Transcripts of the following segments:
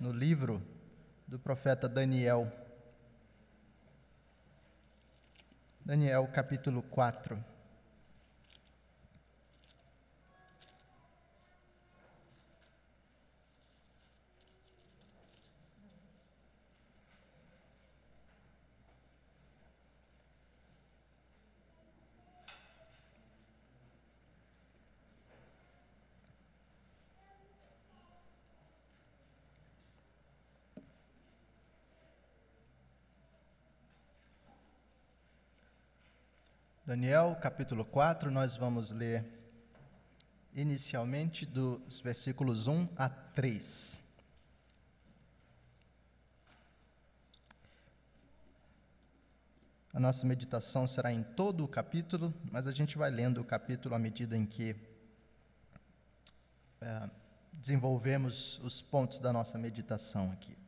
no livro do profeta Daniel. Daniel capítulo 4. Daniel, capítulo 4, nós vamos ler inicialmente dos versículos 1 a 3. A nossa meditação será em todo o capítulo, mas a gente vai lendo o capítulo à medida em que é, desenvolvemos os pontos da nossa meditação aqui.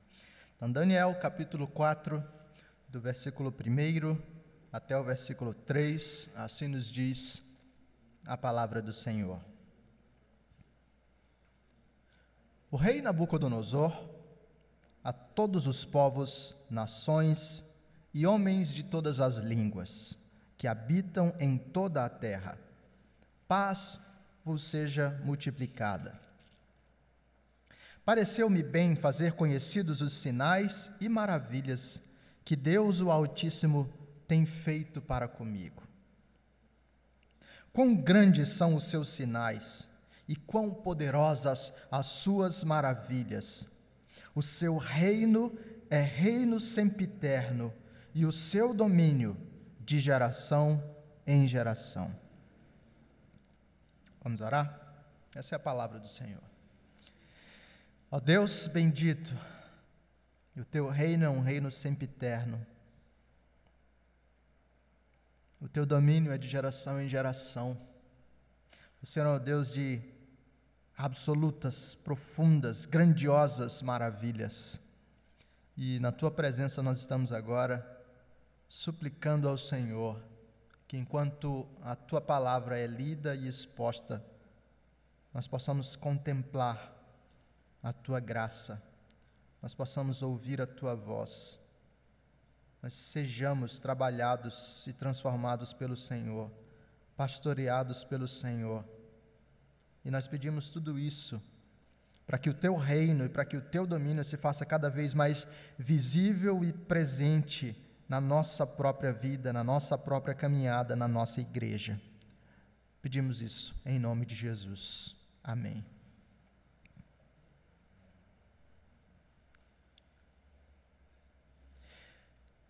Então, Daniel, capítulo 4, do versículo 1 até o versículo 3, assim nos diz a palavra do Senhor. O rei Nabucodonosor, a todos os povos, nações e homens de todas as línguas que habitam em toda a terra, paz vos seja multiplicada. Pareceu-me bem fazer conhecidos os sinais e maravilhas que Deus o Altíssimo tem feito para comigo. Quão grandes são os seus sinais e quão poderosas as suas maravilhas. O seu reino é reino sempiterno e o seu domínio de geração em geração. Vamos orar? Essa é a palavra do Senhor. Ó Deus bendito, o teu reino é um reino sempiterno o teu domínio é de geração em geração. O Senhor é o Deus de absolutas, profundas, grandiosas maravilhas. E na tua presença nós estamos agora suplicando ao Senhor que enquanto a tua palavra é lida e exposta, nós possamos contemplar a tua graça, nós possamos ouvir a tua voz nós sejamos trabalhados e transformados pelo Senhor, pastoreados pelo Senhor. E nós pedimos tudo isso para que o teu reino e para que o teu domínio se faça cada vez mais visível e presente na nossa própria vida, na nossa própria caminhada, na nossa igreja. Pedimos isso em nome de Jesus. Amém.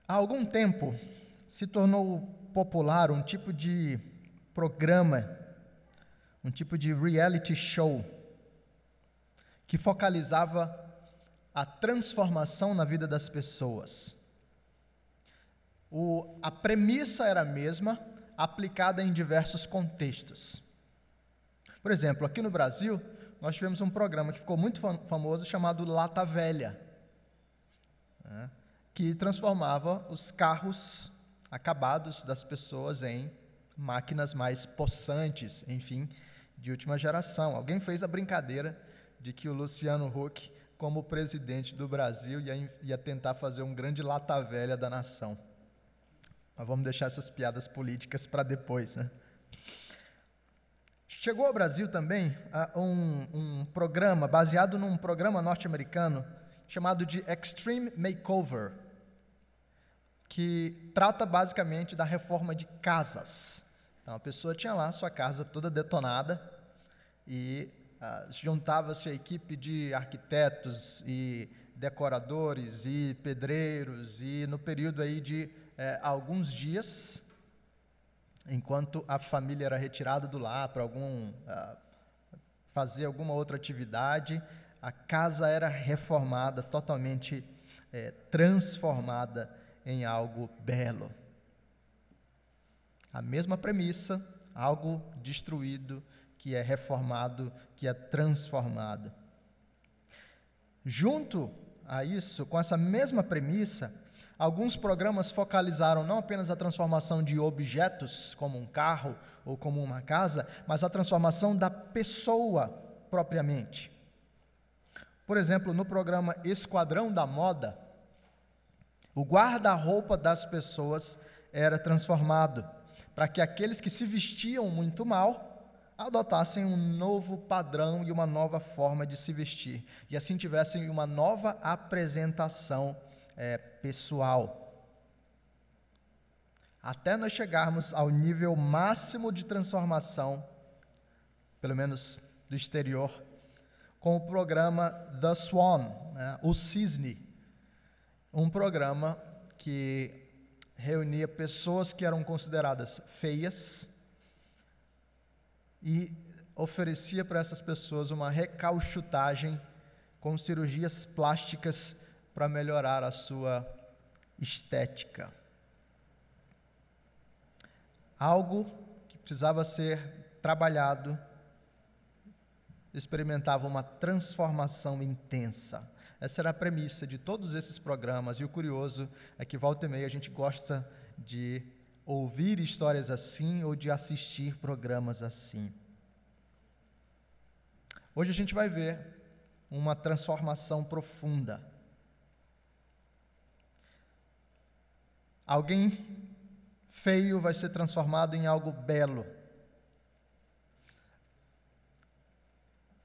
Há algum tempo se tornou popular um tipo de programa, um tipo de reality show, que focalizava a transformação na vida das pessoas. O, a premissa era a mesma, aplicada em diversos contextos. Por exemplo, aqui no Brasil, nós tivemos um programa que ficou muito famoso chamado Lata Velha. Né? Que transformava os carros acabados das pessoas em máquinas mais possantes, enfim, de última geração. Alguém fez a brincadeira de que o Luciano Huck, como presidente do Brasil, ia, ia tentar fazer um grande lata velha da nação. Mas vamos deixar essas piadas políticas para depois, né? Chegou ao Brasil também uh, um, um programa baseado num programa norte-americano chamado de Extreme Makeover, que trata basicamente da reforma de casas. Então, a pessoa tinha lá sua casa toda detonada e uh, juntava-se a equipe de arquitetos e decoradores e pedreiros e no período aí de eh, alguns dias, enquanto a família era retirada do lar para algum uh, fazer alguma outra atividade, a casa era reformada, totalmente eh, transformada em algo belo. A mesma premissa, algo destruído que é reformado, que é transformado. Junto a isso, com essa mesma premissa, alguns programas focalizaram não apenas a transformação de objetos, como um carro ou como uma casa, mas a transformação da pessoa propriamente. Por exemplo, no programa Esquadrão da Moda, o guarda-roupa das pessoas era transformado para que aqueles que se vestiam muito mal adotassem um novo padrão e uma nova forma de se vestir, e assim tivessem uma nova apresentação é, pessoal. Até nós chegarmos ao nível máximo de transformação, pelo menos do exterior, com o programa The Swan, né, o Cisne, um programa que reunia pessoas que eram consideradas feias e oferecia para essas pessoas uma recauchutagem com cirurgias plásticas para melhorar a sua estética. Algo que precisava ser trabalhado experimentava uma transformação intensa. Essa era a premissa de todos esses programas, e o curioso é que volta e meia a gente gosta de ouvir histórias assim ou de assistir programas assim. Hoje a gente vai ver uma transformação profunda. Alguém feio vai ser transformado em algo belo.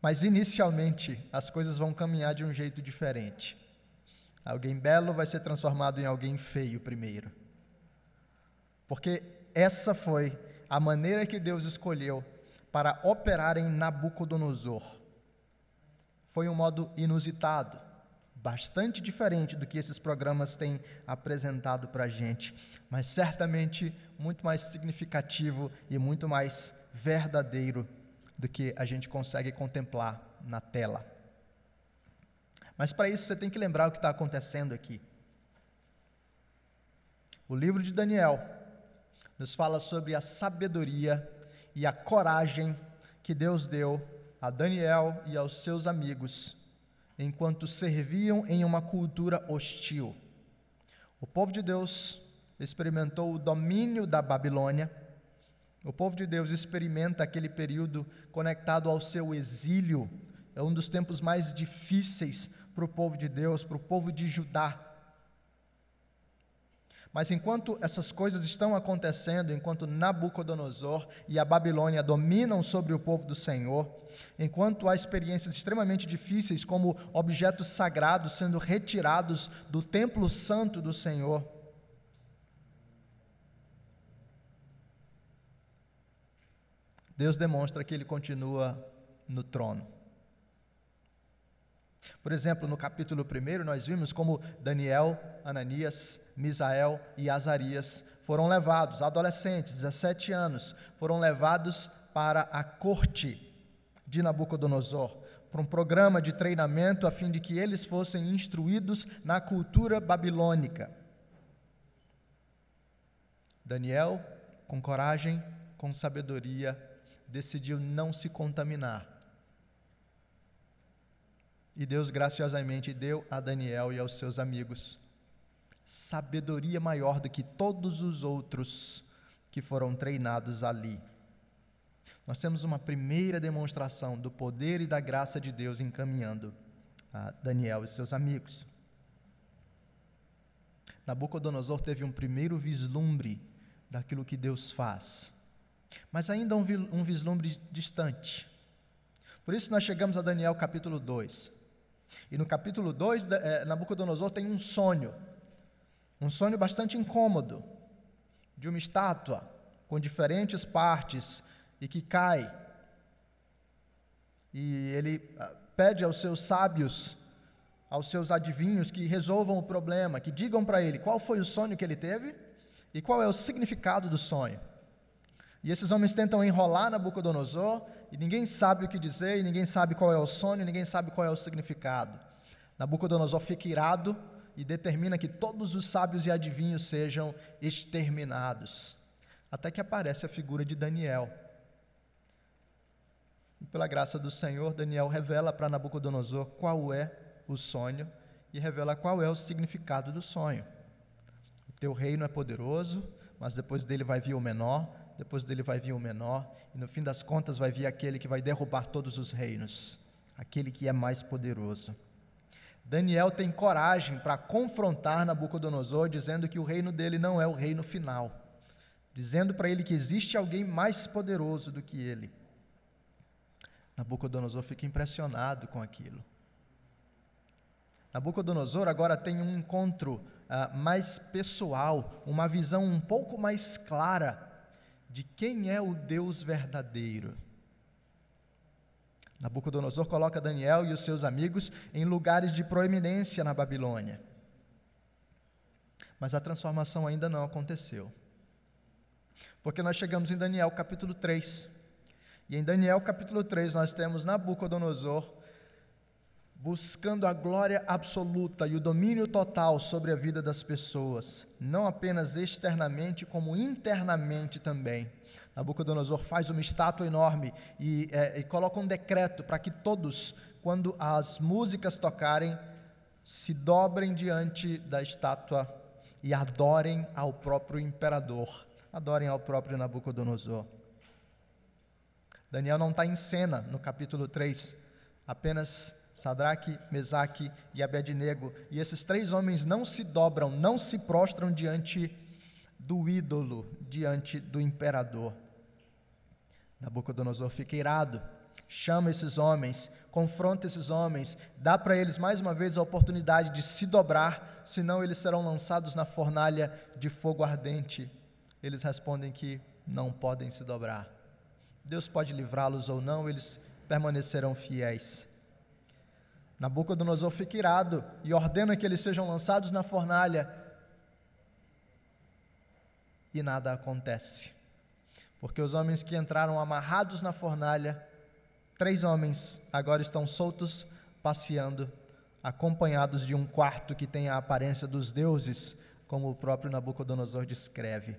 Mas inicialmente as coisas vão caminhar de um jeito diferente. Alguém belo vai ser transformado em alguém feio primeiro. Porque essa foi a maneira que Deus escolheu para operar em Nabucodonosor. Foi um modo inusitado, bastante diferente do que esses programas têm apresentado para a gente, mas certamente muito mais significativo e muito mais verdadeiro do que a gente consegue contemplar na tela. Mas para isso você tem que lembrar o que está acontecendo aqui. O livro de Daniel nos fala sobre a sabedoria e a coragem que Deus deu a Daniel e aos seus amigos enquanto serviam em uma cultura hostil. O povo de Deus experimentou o domínio da Babilônia o povo de Deus experimenta aquele período conectado ao seu exílio, é um dos tempos mais difíceis para o povo de Deus, para o povo de Judá. Mas enquanto essas coisas estão acontecendo, enquanto Nabucodonosor e a Babilônia dominam sobre o povo do Senhor, enquanto há experiências extremamente difíceis, como objetos sagrados sendo retirados do templo santo do Senhor, Deus demonstra que ele continua no trono. Por exemplo, no capítulo 1, nós vimos como Daniel, Ananias, Misael e Azarias foram levados, adolescentes, 17 anos, foram levados para a corte de Nabucodonosor, para um programa de treinamento a fim de que eles fossem instruídos na cultura babilônica. Daniel, com coragem, com sabedoria, decidiu não se contaminar. E Deus graciosamente deu a Daniel e aos seus amigos sabedoria maior do que todos os outros que foram treinados ali. Nós temos uma primeira demonstração do poder e da graça de Deus encaminhando a Daniel e seus amigos. Nabucodonosor teve um primeiro vislumbre daquilo que Deus faz. Mas ainda um, um vislumbre distante. Por isso nós chegamos a Daniel capítulo 2. E no capítulo 2, é, Nabucodonosor tem um sonho, um sonho bastante incômodo, de uma estátua com diferentes partes e que cai. E ele ah, pede aos seus sábios, aos seus adivinhos, que resolvam o problema, que digam para ele qual foi o sonho que ele teve e qual é o significado do sonho. E esses homens tentam enrolar Nabucodonosor, e ninguém sabe o que dizer, e ninguém sabe qual é o sonho, ninguém sabe qual é o significado. Nabucodonosor fica irado e determina que todos os sábios e adivinhos sejam exterminados. Até que aparece a figura de Daniel. E pela graça do Senhor, Daniel revela para Nabucodonosor qual é o sonho e revela qual é o significado do sonho. O teu reino é poderoso, mas depois dele vai vir o menor, depois dele vai vir o menor, e no fim das contas vai vir aquele que vai derrubar todos os reinos, aquele que é mais poderoso. Daniel tem coragem para confrontar Nabucodonosor, dizendo que o reino dele não é o reino final, dizendo para ele que existe alguém mais poderoso do que ele. Nabucodonosor fica impressionado com aquilo. Nabucodonosor agora tem um encontro uh, mais pessoal, uma visão um pouco mais clara de quem é o Deus verdadeiro. Nabucodonosor coloca Daniel e os seus amigos em lugares de proeminência na Babilônia. Mas a transformação ainda não aconteceu. Porque nós chegamos em Daniel capítulo 3. E em Daniel capítulo 3 nós temos Nabucodonosor buscando a glória absoluta e o domínio total sobre a vida das pessoas, não apenas externamente, como internamente também. Nabucodonosor faz uma estátua enorme e, é, e coloca um decreto para que todos, quando as músicas tocarem, se dobrem diante da estátua e adorem ao próprio imperador, adorem ao próprio Nabucodonosor. Daniel não está em cena no capítulo 3, apenas Sadraque, Mesaque e Abednego, e esses três homens não se dobram, não se prostram diante do ídolo, diante do imperador. Nabucodonosor fica irado, chama esses homens, confronta esses homens, dá para eles mais uma vez a oportunidade de se dobrar, senão eles serão lançados na fornalha de fogo ardente. Eles respondem que não podem se dobrar. Deus pode livrá-los ou não, eles permanecerão fiéis. Nabucodonosor fica irado e ordena que eles sejam lançados na fornalha. E nada acontece porque os homens que entraram amarrados na fornalha, três homens agora estão soltos, passeando, acompanhados de um quarto que tem a aparência dos deuses, como o próprio Nabucodonosor descreve.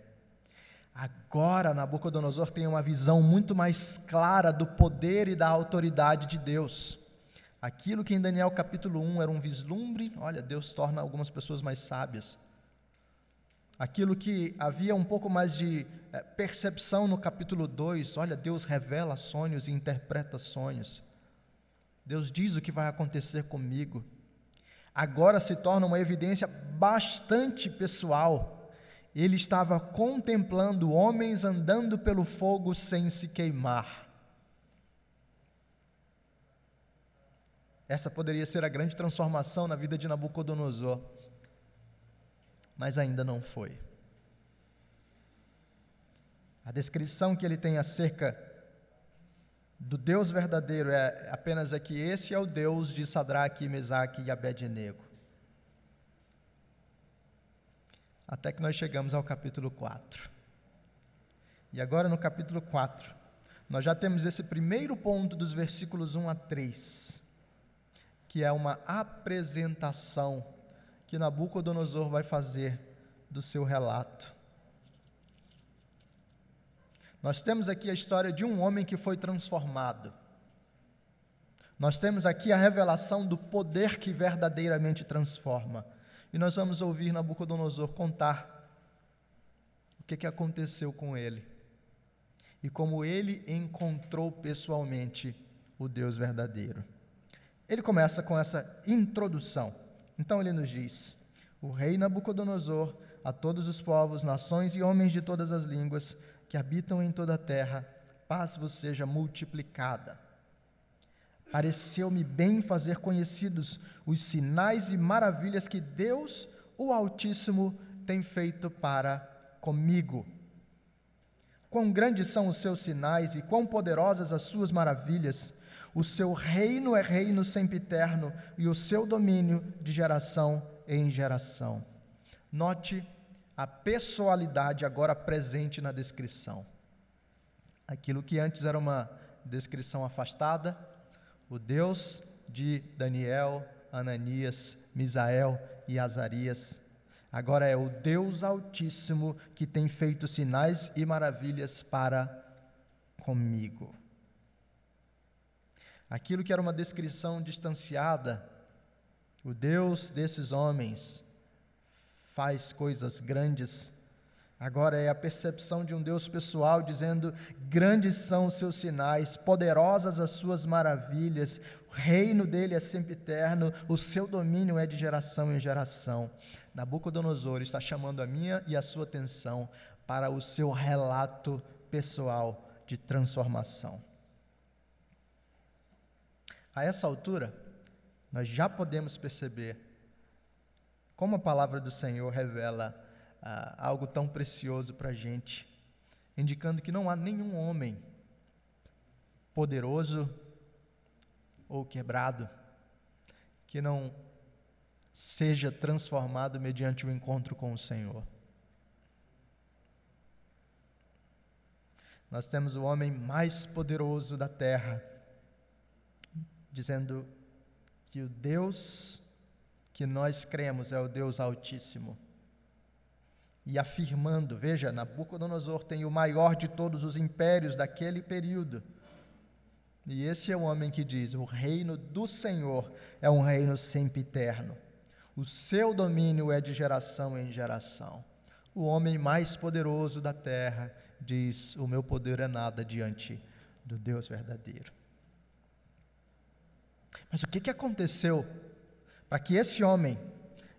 Agora Nabucodonosor tem uma visão muito mais clara do poder e da autoridade de Deus. Aquilo que em Daniel capítulo 1 era um vislumbre, olha, Deus torna algumas pessoas mais sábias. Aquilo que havia um pouco mais de é, percepção no capítulo 2, olha, Deus revela sonhos e interpreta sonhos. Deus diz o que vai acontecer comigo. Agora se torna uma evidência bastante pessoal. Ele estava contemplando homens andando pelo fogo sem se queimar. Essa poderia ser a grande transformação na vida de Nabucodonosor mas ainda não foi. A descrição que ele tem acerca do Deus verdadeiro é apenas é que esse é o Deus de Sadraque, Mesaque e Abednego. Até que nós chegamos ao capítulo 4. E agora no capítulo 4, nós já temos esse primeiro ponto dos versículos 1 a 3, que é uma apresentação que Nabucodonosor vai fazer do seu relato. Nós temos aqui a história de um homem que foi transformado. Nós temos aqui a revelação do poder que verdadeiramente transforma. E nós vamos ouvir Nabucodonosor contar o que, que aconteceu com ele e como ele encontrou pessoalmente o Deus verdadeiro. Ele começa com essa introdução. Então ele nos diz: O rei Nabucodonosor, a todos os povos, nações e homens de todas as línguas que habitam em toda a terra, paz vos seja multiplicada. Pareceu-me bem fazer conhecidos os sinais e maravilhas que Deus, o Altíssimo, tem feito para comigo. Quão grandes são os seus sinais e quão poderosas as suas maravilhas! O seu reino é reino sempiterno e o seu domínio de geração em geração. Note a pessoalidade agora presente na descrição. Aquilo que antes era uma descrição afastada, o Deus de Daniel, Ananias, Misael e Azarias, agora é o Deus Altíssimo que tem feito sinais e maravilhas para comigo. Aquilo que era uma descrição distanciada, o Deus desses homens faz coisas grandes, Agora é a percepção de um Deus pessoal dizendo: grandes são os seus sinais, poderosas as suas maravilhas, o reino dele é sempre eterno, o seu domínio é de geração em geração. Nabucodonosor está chamando a minha e a sua atenção para o seu relato pessoal de transformação. A essa altura, nós já podemos perceber como a palavra do Senhor revela ah, algo tão precioso para a gente, indicando que não há nenhum homem poderoso ou quebrado que não seja transformado mediante o encontro com o Senhor. Nós temos o homem mais poderoso da terra, dizendo que o Deus que nós cremos é o Deus Altíssimo. E afirmando, veja, Nabucodonosor tem o maior de todos os impérios daquele período. E esse é o homem que diz: o reino do Senhor é um reino sempre eterno. O seu domínio é de geração em geração. O homem mais poderoso da terra diz: O meu poder é nada diante do Deus verdadeiro. Mas o que, que aconteceu para que esse homem,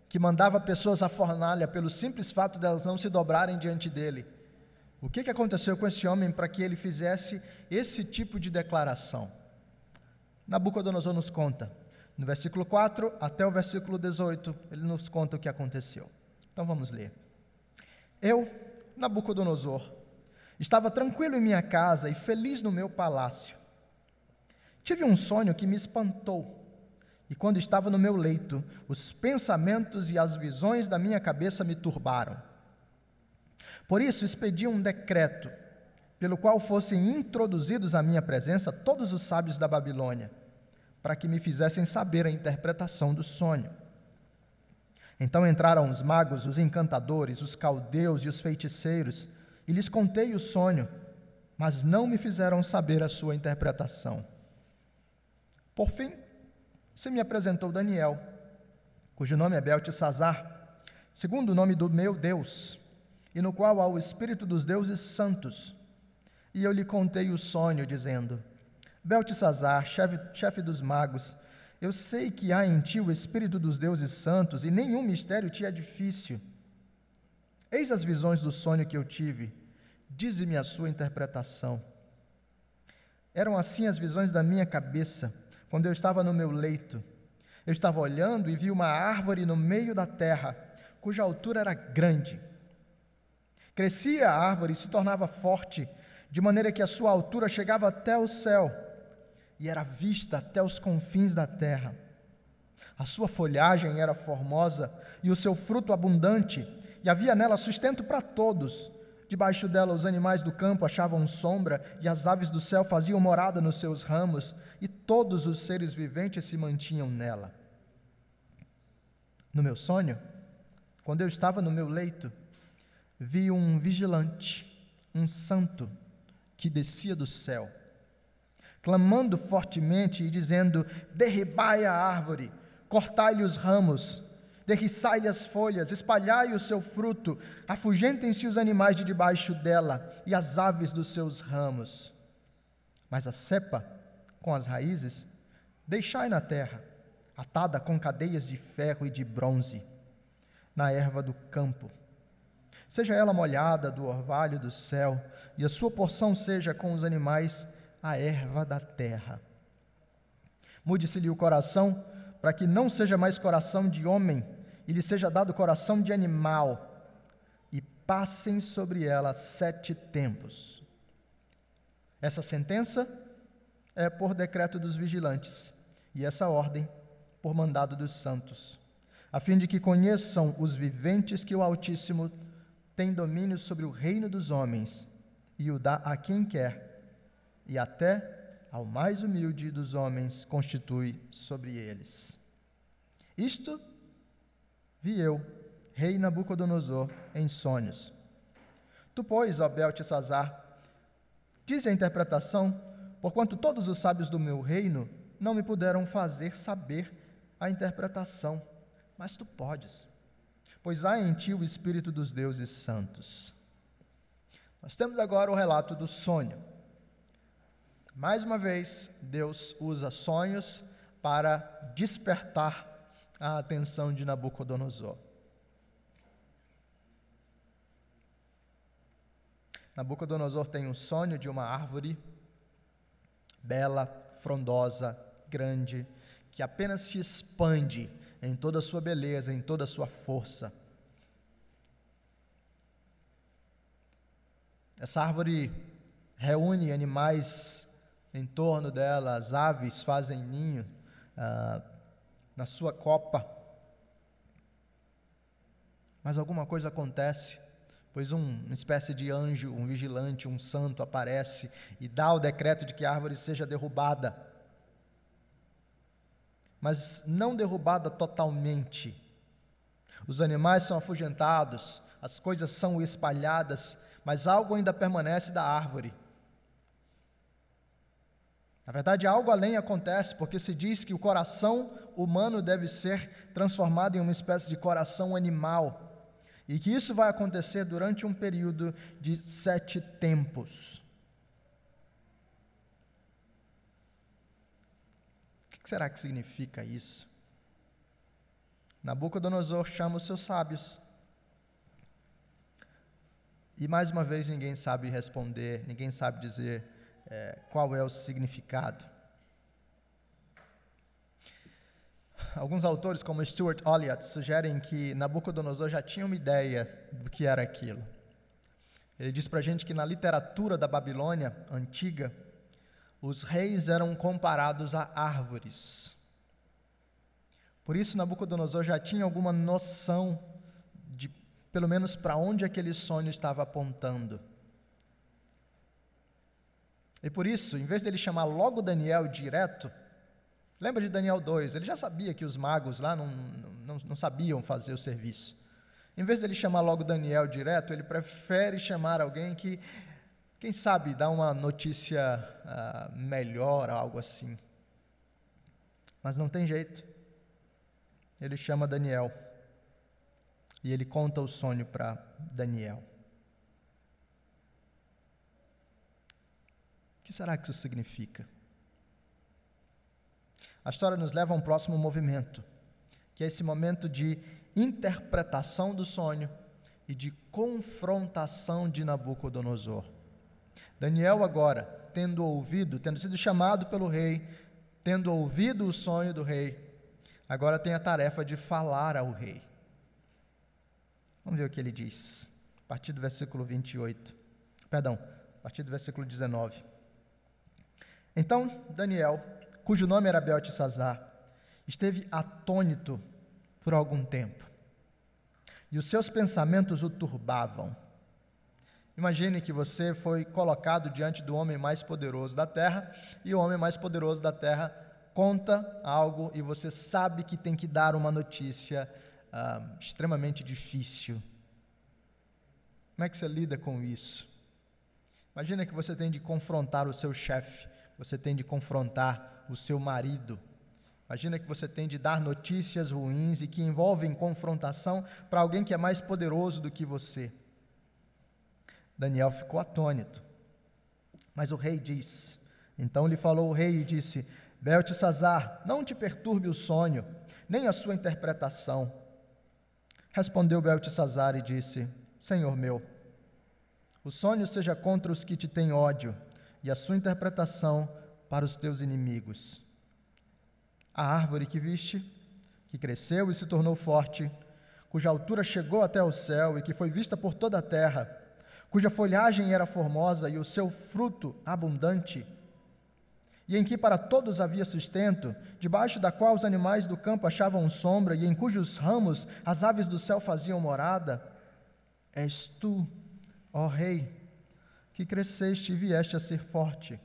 que mandava pessoas à fornalha pelo simples fato de elas não se dobrarem diante dele, o que, que aconteceu com esse homem para que ele fizesse esse tipo de declaração? Nabucodonosor nos conta, no versículo 4 até o versículo 18, ele nos conta o que aconteceu. Então vamos ler. Eu, Nabucodonosor, estava tranquilo em minha casa e feliz no meu palácio. Tive um sonho que me espantou. E quando estava no meu leito, os pensamentos e as visões da minha cabeça me turbaram. Por isso, expedi um decreto, pelo qual fossem introduzidos à minha presença todos os sábios da Babilônia, para que me fizessem saber a interpretação do sonho. Então entraram os magos, os encantadores, os caldeus e os feiticeiros, e lhes contei o sonho, mas não me fizeram saber a sua interpretação. Por fim, se me apresentou Daniel, cujo nome é Beltesazar, segundo o nome do meu Deus, e no qual há o Espírito dos deuses santos. E eu lhe contei o sonho, dizendo: Beltesazar, chefe, chefe dos magos, eu sei que há em ti o Espírito dos deuses santos, e nenhum mistério te é difícil. Eis as visões do sonho que eu tive, dize-me a sua interpretação. Eram assim as visões da minha cabeça quando eu estava no meu leito. Eu estava olhando e vi uma árvore no meio da terra, cuja altura era grande. Crescia a árvore e se tornava forte, de maneira que a sua altura chegava até o céu e era vista até os confins da terra. A sua folhagem era formosa e o seu fruto abundante, e havia nela sustento para todos. Debaixo dela, os animais do campo achavam sombra, e as aves do céu faziam morada nos seus ramos, e todos os seres viventes se mantinham nela. No meu sonho, quando eu estava no meu leito, vi um vigilante, um santo, que descia do céu, clamando fortemente e dizendo: Derribai a árvore, cortai-lhe os ramos, derriçai-lhe as folhas, espalhai o seu fruto, afugentem-se os animais de debaixo dela e as aves dos seus ramos. Mas a cepa, com as raízes, deixai na terra, atada com cadeias de ferro e de bronze, na erva do campo. Seja ela molhada do orvalho do céu, e a sua porção seja com os animais a erva da terra. Mude-se-lhe o coração, para que não seja mais coração de homem, e lhe seja dado coração de animal, e passem sobre ela sete tempos. Essa sentença é por decreto dos vigilantes, e essa ordem por mandado dos santos, a fim de que conheçam os viventes que o Altíssimo tem domínio sobre o reino dos homens e o dá a quem quer, e até ao mais humilde dos homens constitui sobre eles. Isto vi eu, rei Nabucodonosor, em sonhos. Tu, pois, ó Beltesazar, diz a interpretação, porquanto todos os sábios do meu reino não me puderam fazer saber a interpretação, mas tu podes, pois há em ti o Espírito dos deuses santos. Nós temos agora o relato do sonho. Mais uma vez, Deus usa sonhos para despertar a atenção de Nabucodonosor. Nabucodonosor tem um sonho de uma árvore bela, frondosa, grande, que apenas se expande em toda a sua beleza, em toda a sua força. Essa árvore reúne animais em torno dela, as aves fazem ninho ah, na sua copa. Mas alguma coisa acontece, pois um, uma espécie de anjo, um vigilante, um santo aparece e dá o decreto de que a árvore seja derrubada. Mas não derrubada totalmente. Os animais são afugentados, as coisas são espalhadas, mas algo ainda permanece da árvore. Na verdade, algo além acontece, porque se diz que o coração humano deve ser transformado em uma espécie de coração animal, e que isso vai acontecer durante um período de sete tempos. O que será que significa isso? Nabucodonosor chama os seus sábios. E mais uma vez ninguém sabe responder, ninguém sabe dizer é, qual é o significado. Alguns autores, como Stuart Olliott, sugerem que Nabucodonosor já tinha uma ideia do que era aquilo. Ele diz para a gente que na literatura da Babilônia antiga, os reis eram comparados a árvores. Por isso, Nabucodonosor já tinha alguma noção de, pelo menos, para onde aquele sonho estava apontando. E por isso, em vez de ele chamar logo Daniel direto, lembra de Daniel 2? Ele já sabia que os magos lá não, não, não sabiam fazer o serviço. Em vez de ele chamar logo Daniel direto, ele prefere chamar alguém que, quem sabe, dá uma notícia uh, melhor, algo assim. Mas não tem jeito. Ele chama Daniel. E ele conta o sonho para Daniel. que será que isso significa? A história nos leva a um próximo movimento, que é esse momento de interpretação do sonho e de confrontação de Nabucodonosor. Daniel, agora, tendo ouvido, tendo sido chamado pelo rei, tendo ouvido o sonho do rei, agora tem a tarefa de falar ao rei. Vamos ver o que ele diz, a partir do versículo 28. Perdão, a partir do versículo 19. Então Daniel, cujo nome era Beltesazar, esteve atônito por algum tempo. E os seus pensamentos o turbavam. Imagine que você foi colocado diante do homem mais poderoso da terra, e o homem mais poderoso da terra conta algo e você sabe que tem que dar uma notícia ah, extremamente difícil. Como é que você lida com isso? Imagina que você tem de confrontar o seu chefe você tem de confrontar o seu marido. Imagina que você tem de dar notícias ruins e que envolvem confrontação para alguém que é mais poderoso do que você. Daniel ficou atônito. Mas o rei diz: Então lhe falou o rei e disse: Beltesazar, não te perturbe o sonho, nem a sua interpretação. Respondeu Beltesazar e disse: Senhor meu, o sonho seja contra os que te têm ódio e a sua interpretação para os teus inimigos. A árvore que viste, que cresceu e se tornou forte, cuja altura chegou até o céu e que foi vista por toda a terra, cuja folhagem era formosa e o seu fruto abundante, e em que para todos havia sustento, debaixo da qual os animais do campo achavam sombra e em cujos ramos as aves do céu faziam morada, és tu, ó Rei, que cresceste e vieste a ser forte.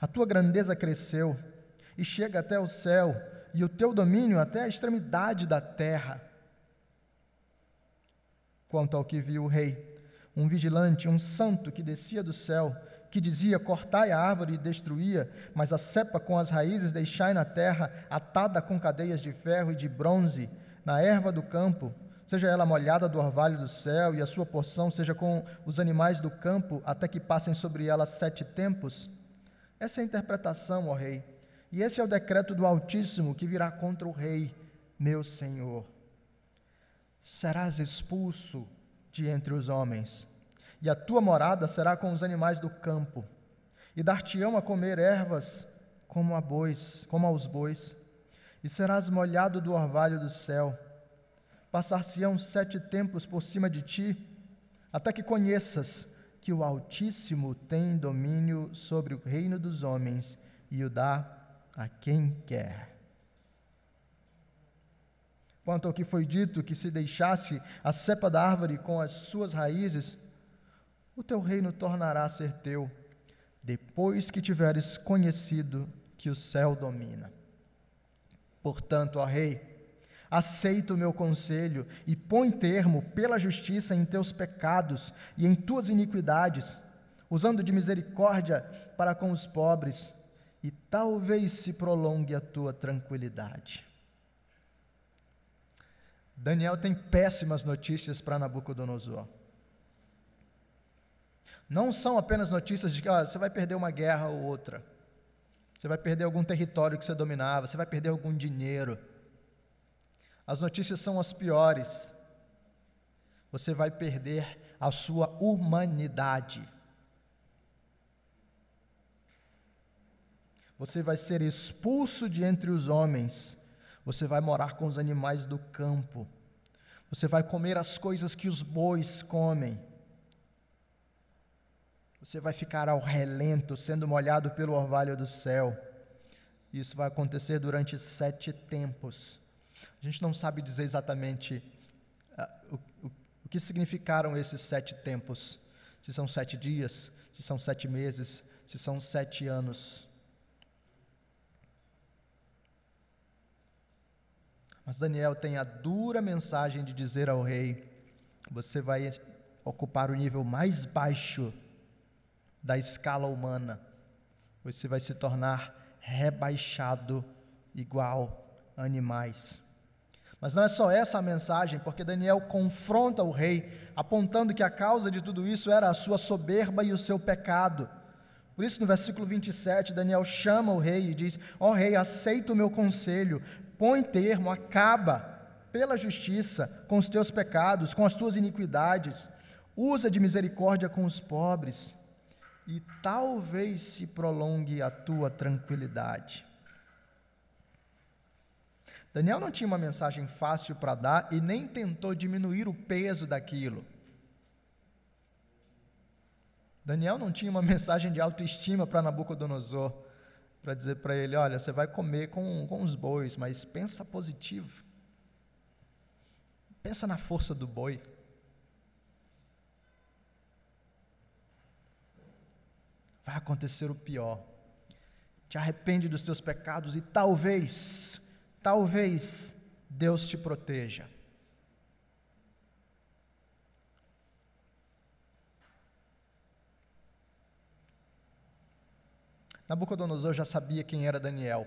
A tua grandeza cresceu e chega até o céu, e o teu domínio até a extremidade da terra. Quanto ao que viu o rei, um vigilante, um santo que descia do céu, que dizia: Cortai a árvore e destruía, mas a cepa com as raízes deixai na terra, atada com cadeias de ferro e de bronze, na erva do campo, seja ela molhada do orvalho do céu, e a sua porção seja com os animais do campo, até que passem sobre ela sete tempos? Essa é a interpretação, ó Rei, e esse é o decreto do Altíssimo que virá contra o Rei, meu Senhor. Serás expulso de entre os homens, e a tua morada será com os animais do campo, e dar-te-ão a comer ervas como a bois, como aos bois, e serás molhado do orvalho do céu. Passar-se-ão sete tempos por cima de ti, até que conheças que o Altíssimo tem domínio sobre o reino dos homens e o dá a quem quer. Quanto ao que foi dito que se deixasse a cepa da árvore com as suas raízes, o teu reino tornará a ser teu, depois que tiveres conhecido que o céu domina. Portanto, ó Rei, Aceita o meu conselho e põe termo pela justiça em teus pecados e em tuas iniquidades, usando de misericórdia para com os pobres, e talvez se prolongue a tua tranquilidade. Daniel tem péssimas notícias para Nabucodonosor. Não são apenas notícias de que ah, você vai perder uma guerra ou outra, você vai perder algum território que você dominava, você vai perder algum dinheiro. As notícias são as piores. Você vai perder a sua humanidade. Você vai ser expulso de entre os homens. Você vai morar com os animais do campo. Você vai comer as coisas que os bois comem. Você vai ficar ao relento, sendo molhado pelo orvalho do céu. Isso vai acontecer durante sete tempos. A gente não sabe dizer exatamente uh, o, o, o que significaram esses sete tempos. Se são sete dias, se são sete meses, se são sete anos. Mas Daniel tem a dura mensagem de dizer ao rei: você vai ocupar o nível mais baixo da escala humana, você vai se tornar rebaixado igual animais. Mas não é só essa a mensagem, porque Daniel confronta o rei, apontando que a causa de tudo isso era a sua soberba e o seu pecado. Por isso, no versículo 27, Daniel chama o rei e diz: Ó oh, rei, aceita o meu conselho, põe termo, acaba pela justiça com os teus pecados, com as tuas iniquidades, usa de misericórdia com os pobres, e talvez se prolongue a tua tranquilidade. Daniel não tinha uma mensagem fácil para dar e nem tentou diminuir o peso daquilo. Daniel não tinha uma mensagem de autoestima para Nabucodonosor, para dizer para ele: olha, você vai comer com, com os bois, mas pensa positivo. Pensa na força do boi. Vai acontecer o pior. Te arrepende dos teus pecados e talvez talvez Deus te proteja. Nabucodonosor já sabia quem era Daniel.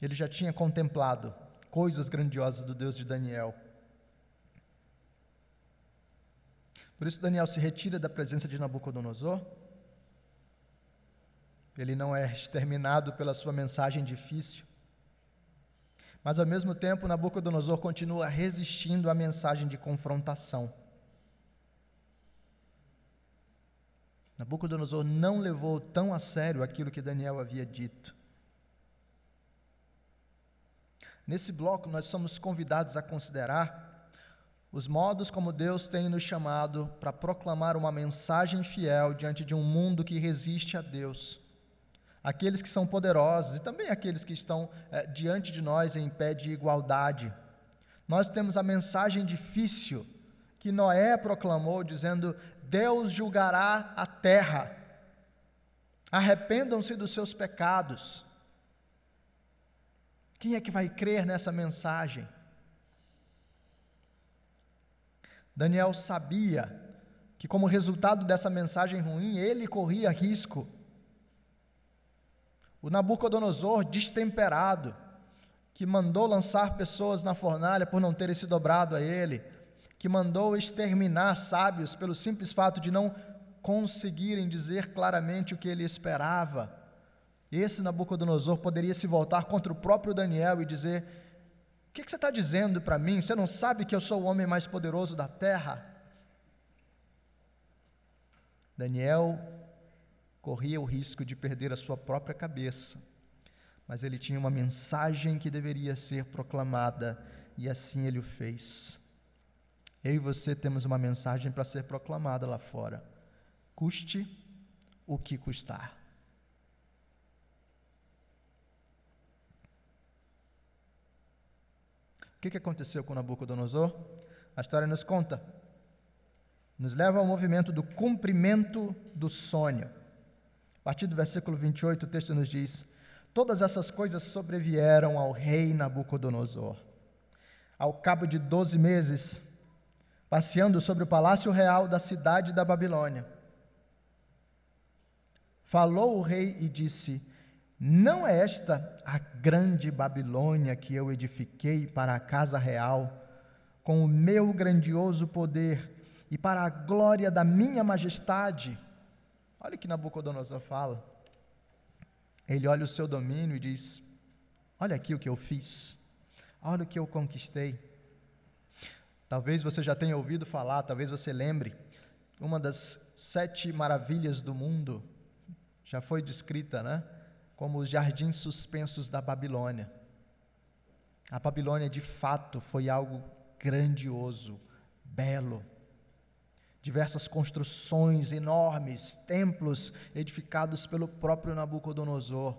Ele já tinha contemplado coisas grandiosas do Deus de Daniel. Por isso, Daniel se retira da presença de Nabucodonosor ele não é exterminado pela sua mensagem difícil. Mas ao mesmo tempo, Nabucodonosor continua resistindo à mensagem de confrontação. Nabucodonosor não levou tão a sério aquilo que Daniel havia dito. Nesse bloco, nós somos convidados a considerar os modos como Deus tem nos chamado para proclamar uma mensagem fiel diante de um mundo que resiste a Deus aqueles que são poderosos e também aqueles que estão é, diante de nós em pé de igualdade. Nós temos a mensagem difícil que Noé proclamou, dizendo: Deus julgará a terra, arrependam-se dos seus pecados. Quem é que vai crer nessa mensagem? Daniel sabia que, como resultado dessa mensagem ruim, ele corria risco o Nabucodonosor destemperado, que mandou lançar pessoas na fornalha por não terem se dobrado a ele, que mandou exterminar sábios pelo simples fato de não conseguirem dizer claramente o que ele esperava. Esse Nabucodonosor poderia se voltar contra o próprio Daniel e dizer: O que, que você está dizendo para mim? Você não sabe que eu sou o homem mais poderoso da terra? Daniel corria o risco de perder a sua própria cabeça mas ele tinha uma mensagem que deveria ser proclamada e assim ele o fez. Eu e você temos uma mensagem para ser proclamada lá fora, custe o que custar. O que, aconteceu com Nabucodonosor? A história nos conta, nos leva ao movimento do cumprimento do sonho. Partir do versículo 28, o texto nos diz: Todas essas coisas sobrevieram ao rei Nabucodonosor. Ao cabo de doze meses, passeando sobre o palácio real da cidade da Babilônia, falou o rei e disse: Não é esta a grande Babilônia que eu edifiquei para a casa real, com o meu grandioso poder e para a glória da minha majestade? Olha o que Nabucodonosor fala. Ele olha o seu domínio e diz: Olha aqui o que eu fiz, olha o que eu conquistei. Talvez você já tenha ouvido falar, talvez você lembre, uma das sete maravilhas do mundo já foi descrita, né? Como os jardins suspensos da Babilônia. A Babilônia de fato foi algo grandioso, belo diversas construções enormes, templos edificados pelo próprio Nabucodonosor,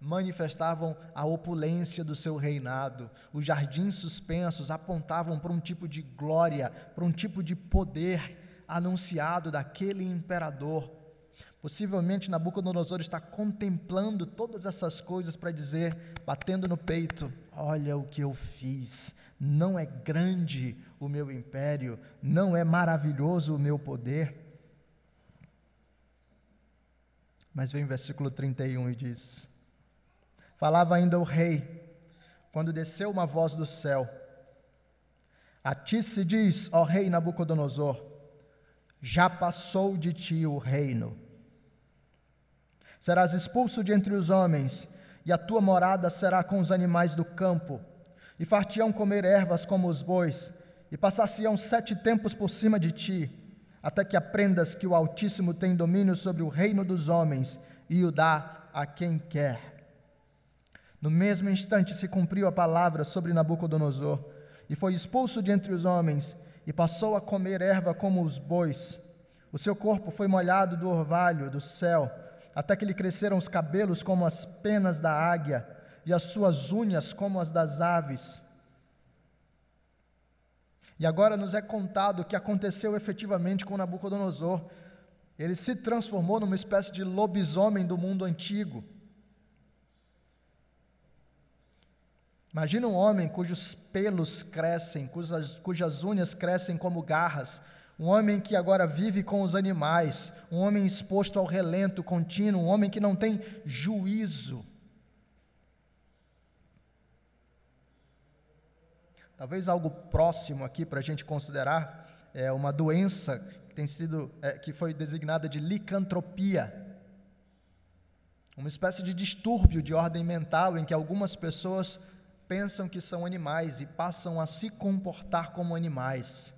manifestavam a opulência do seu reinado. Os jardins suspensos apontavam para um tipo de glória, para um tipo de poder anunciado daquele imperador. Possivelmente Nabucodonosor está contemplando todas essas coisas para dizer, batendo no peito: Olha o que eu fiz, não é grande o meu império, não é maravilhoso o meu poder. Mas vem o versículo 31 e diz: Falava ainda o rei, quando desceu uma voz do céu: A ti se diz, ó rei Nabucodonosor, já passou de ti o reino. Serás expulso de entre os homens, e a tua morada será com os animais do campo e fartiam comer ervas como os bois, e passar-se-ão sete tempos por cima de ti, até que aprendas que o Altíssimo tem domínio sobre o reino dos homens e o dá a quem quer. No mesmo instante se cumpriu a palavra sobre Nabucodonosor, e foi expulso de entre os homens, e passou a comer erva como os bois. O seu corpo foi molhado do orvalho do céu, até que lhe cresceram os cabelos como as penas da águia e as suas unhas como as das aves. E agora nos é contado o que aconteceu efetivamente com Nabucodonosor. Ele se transformou numa espécie de lobisomem do mundo antigo. Imagina um homem cujos pelos crescem, cujas, cujas unhas crescem como garras, um homem que agora vive com os animais, um homem exposto ao relento contínuo, um homem que não tem juízo. Talvez algo próximo aqui para a gente considerar é uma doença que tem sido é, que foi designada de licantropia, uma espécie de distúrbio de ordem mental em que algumas pessoas pensam que são animais e passam a se comportar como animais.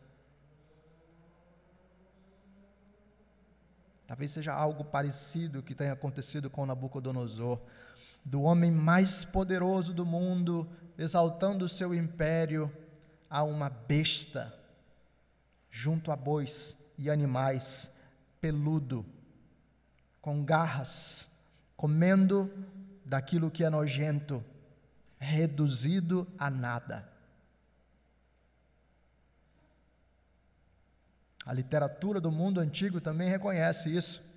Talvez seja algo parecido que tenha acontecido com Nabucodonosor, do homem mais poderoso do mundo, exaltando o seu império a uma besta, junto a bois e animais, peludo, com garras, comendo daquilo que é nojento, reduzido a nada. A literatura do mundo antigo também reconhece isso.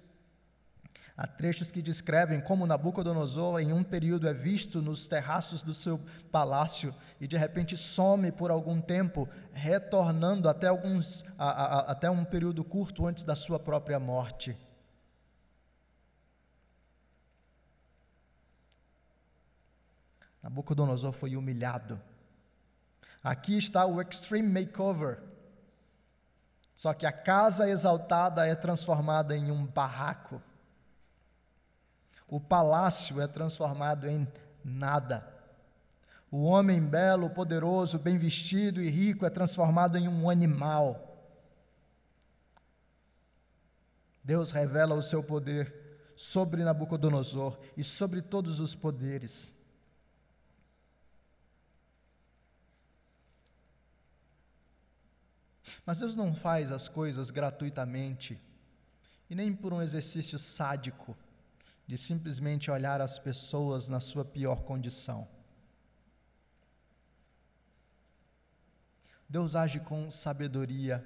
Há trechos que descrevem como Nabucodonosor, em um período, é visto nos terraços do seu palácio e de repente some por algum tempo, retornando até, alguns, a, a, até um período curto antes da sua própria morte. Nabucodonosor foi humilhado. Aqui está o extreme makeover. Só que a casa exaltada é transformada em um barraco. O palácio é transformado em nada. O homem belo, poderoso, bem vestido e rico é transformado em um animal. Deus revela o seu poder sobre Nabucodonosor e sobre todos os poderes. Mas Deus não faz as coisas gratuitamente e nem por um exercício sádico de simplesmente olhar as pessoas na sua pior condição. Deus age com sabedoria,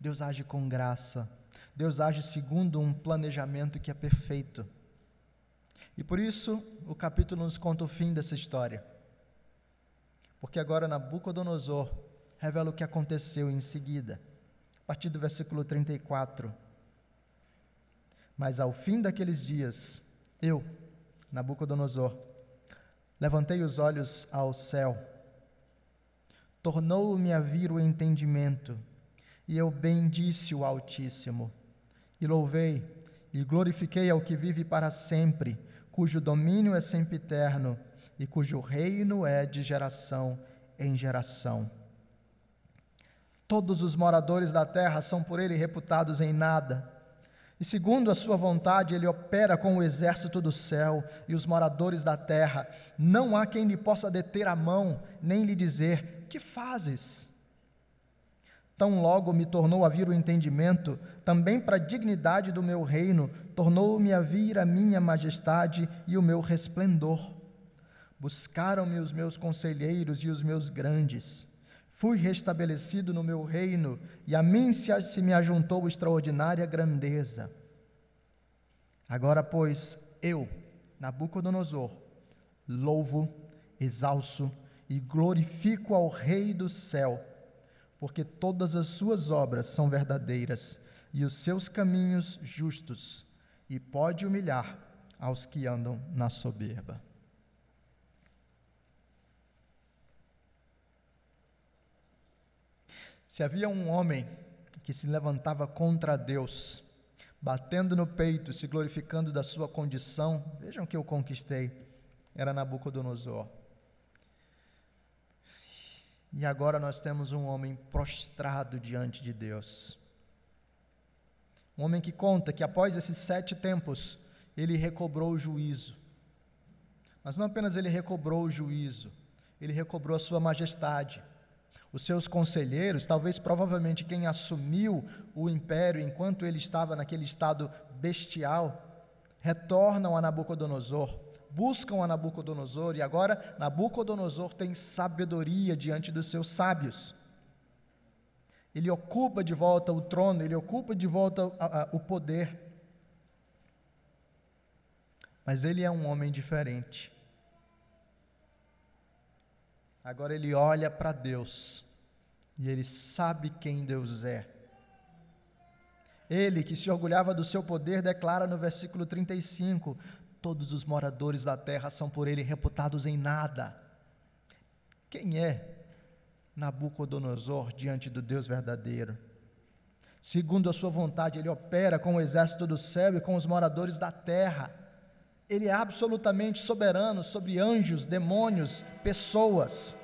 Deus age com graça, Deus age segundo um planejamento que é perfeito. E por isso o capítulo nos conta o fim dessa história. Porque agora Nabucodonosor revela o que aconteceu em seguida. A partir do versículo 34. Mas ao fim daqueles dias, eu, Nabucodonosor, levantei os olhos ao céu, tornou-me a vir o entendimento, e eu bendisse o Altíssimo, e louvei e glorifiquei ao que vive para sempre, cujo domínio é sempre eterno e cujo reino é de geração em geração. Todos os moradores da terra são por ele reputados em nada. E segundo a sua vontade, ele opera com o exército do céu e os moradores da terra. Não há quem lhe possa deter a mão, nem lhe dizer: Que fazes? Tão logo me tornou a vir o entendimento, também para a dignidade do meu reino, tornou-me a vir a minha majestade e o meu resplendor. Buscaram-me os meus conselheiros e os meus grandes Fui restabelecido no meu reino, e a mim se me ajuntou extraordinária grandeza. Agora, pois, eu, Nabucodonosor, louvo, exalço e glorifico ao Rei do céu, porque todas as suas obras são verdadeiras e os seus caminhos justos, e pode humilhar aos que andam na soberba. Se havia um homem que se levantava contra Deus, batendo no peito, se glorificando da sua condição, vejam que eu conquistei, era Nabucodonosor. E agora nós temos um homem prostrado diante de Deus. Um homem que conta que após esses sete tempos, ele recobrou o juízo. Mas não apenas ele recobrou o juízo, ele recobrou a sua majestade os seus conselheiros, talvez provavelmente quem assumiu o império enquanto ele estava naquele estado bestial, retornam a Nabucodonosor, buscam a Nabucodonosor e agora Nabucodonosor tem sabedoria diante dos seus sábios. Ele ocupa de volta o trono, ele ocupa de volta o poder. Mas ele é um homem diferente. Agora ele olha para Deus e ele sabe quem Deus é. Ele, que se orgulhava do seu poder, declara no versículo 35: Todos os moradores da terra são por ele reputados em nada. Quem é Nabucodonosor diante do Deus verdadeiro? Segundo a sua vontade, ele opera com o exército do céu e com os moradores da terra. Ele é absolutamente soberano sobre anjos, demônios, pessoas.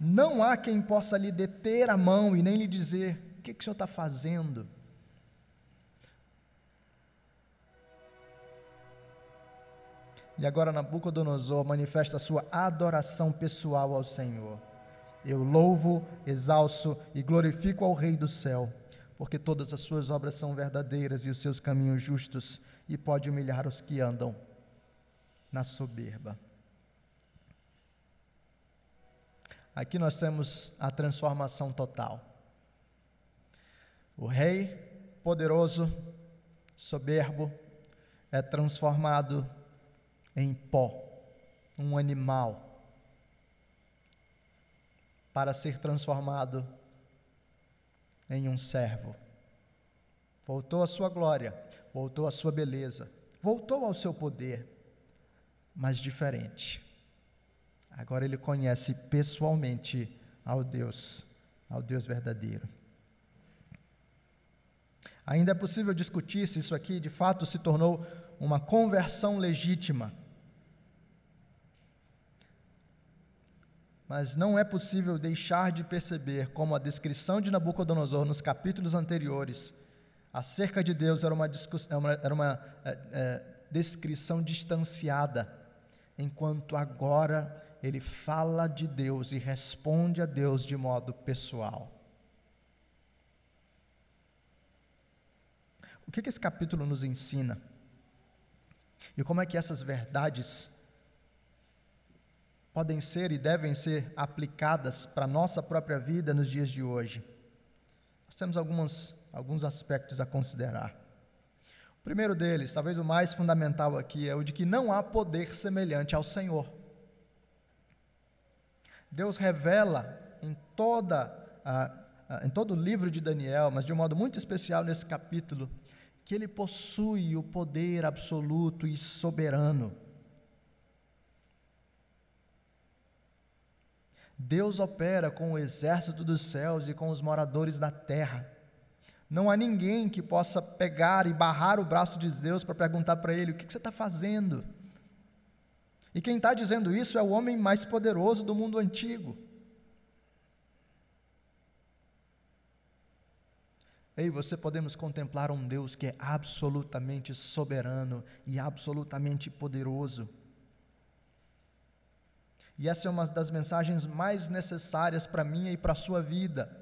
Não há quem possa lhe deter a mão e nem lhe dizer: o que, que o senhor está fazendo? E agora Nabucodonosor manifesta a sua adoração pessoal ao Senhor. Eu louvo, exalço e glorifico ao Rei do céu, porque todas as suas obras são verdadeiras e os seus caminhos justos e pode humilhar os que andam na soberba. Aqui nós temos a transformação total. O rei poderoso, soberbo, é transformado em pó, um animal, para ser transformado em um servo. Voltou à sua glória, voltou à sua beleza, voltou ao seu poder. mas diferente. Agora ele conhece pessoalmente ao Deus, ao Deus verdadeiro. Ainda é possível discutir se isso aqui de fato se tornou uma conversão legítima. Mas não é possível deixar de perceber como a descrição de Nabucodonosor nos capítulos anteriores acerca de Deus era uma, é era uma é, é, descrição distanciada, enquanto agora ele fala de Deus e responde a Deus de modo pessoal. O que, que esse capítulo nos ensina? E como é que essas verdades podem ser e devem ser aplicadas para a nossa própria vida nos dias de hoje? Nós temos alguns, alguns aspectos a considerar. O primeiro deles, talvez o mais fundamental aqui, é o de que não há poder semelhante ao Senhor. Deus revela em toda em todo o livro de Daniel, mas de um modo muito especial nesse capítulo, que ele possui o poder absoluto e soberano. Deus opera com o exército dos céus e com os moradores da terra. Não há ninguém que possa pegar e barrar o braço de Deus para perguntar para ele: o que, que você está fazendo? E quem está dizendo isso é o homem mais poderoso do mundo antigo. E você podemos contemplar um Deus que é absolutamente soberano e absolutamente poderoso. E essa é uma das mensagens mais necessárias para mim e para a sua vida,